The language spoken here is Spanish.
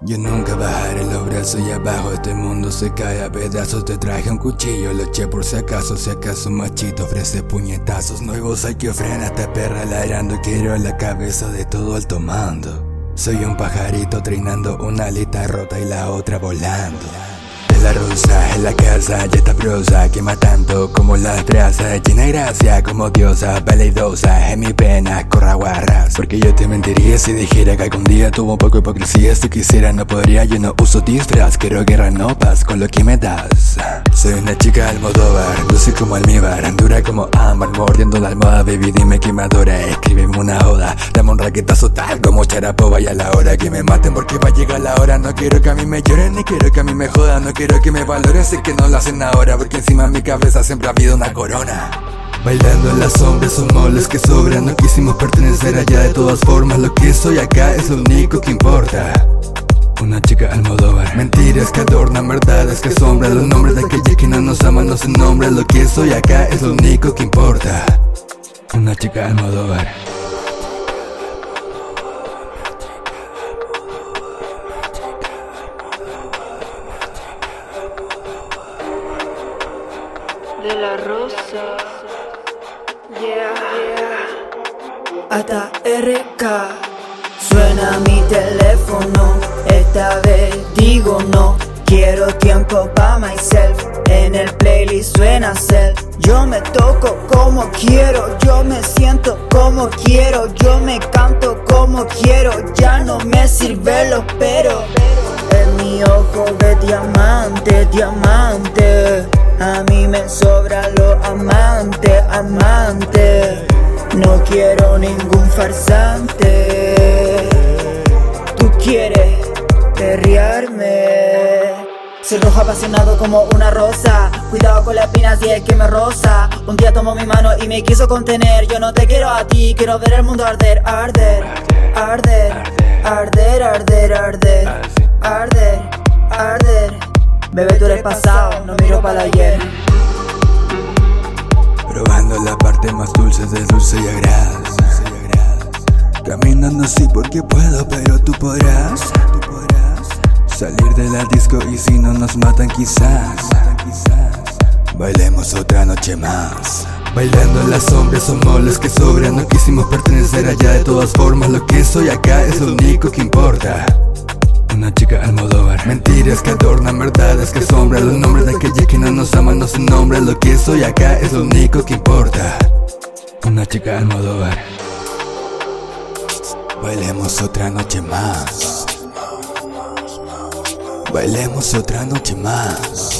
Yo nunca bajaré los brazos y abajo este mundo se cae a pedazos. Te traje un cuchillo, lo eché por si acaso Si acaso machito ofrece puñetazos Nuevos. Hay que ofrenar esta perra ladrando Quiero la cabeza de todo el tomando Soy un pajarito trinando una alita rota y la otra volando la rosa en la casa ya está prosa Quema tanto como las trazas Llena gracia como diosa Veleidosa en mi pena corra guarras. Porque yo te mentiría si dijera que algún día tuvo un poco de hipocresía. Si quisiera no podría, yo no uso disfraz. Quiero guerra, no paz con lo que me das. Soy una chica almodóvar, dulce como almíbar Dura como ámbar, mordiendo la almohada Baby dime que me adora, escríbeme una oda Dame un raquetazo tal como Charapova Y a la hora que me maten porque va a llegar la hora. No quiero que a mí me lloren, ni quiero que a mí me jodan No quiero Quiero que me valoren, sé que no lo hacen ahora Porque encima de mi cabeza siempre ha habido una corona. Bailando en las sombras somos los que sobran No quisimos pertenecer allá. De todas formas Lo que soy acá es lo único que importa. Una chica almodóvar. Mentiras que adornan, verdades que sombran Los nombres de aquellos que no nos aman no se nombran. Lo que soy acá es lo único que importa. Una chica almodóvar de la rosa. Yeah, yeah. Hasta RK. Suena mi teléfono. Esta vez digo no. Quiero tiempo pa' myself. En el playlist suena cel. Yo me toco como quiero. Yo me siento como quiero. Yo me canto como quiero. Ya no me sirve lo pero. En mi ojo de diamante, diamante. A mí me sobra lo amante, amante. No quiero ningún farsante. Tú quieres perrearme. Soy rojo apasionado como una rosa. Cuidado con la espina si es que me rosa. Un día tomó mi mano y me quiso contener. Yo no te quiero a ti, quiero ver el mundo arder, arder, arder, arder, arder, arder, arder, arder. Bebé, tú eres pasado, no miro para ayer. Probando la parte más dulce de dulce y agraz. Caminando así porque puedo, pero tú podrás. Salir de la disco y si no nos matan quizás. Bailemos otra noche más. Bailando en las sombras somos los que sobran No quisimos pertenecer allá de todas formas Lo que soy acá es lo único que importa una chica almodóvar. Mentiras que adornan, verdades que sombran Los nombres de aquellos que no nos aman no se nombran Lo que soy acá es lo único que importa. Una chica almodóvar. Bailemos otra noche más. Bailemos otra noche más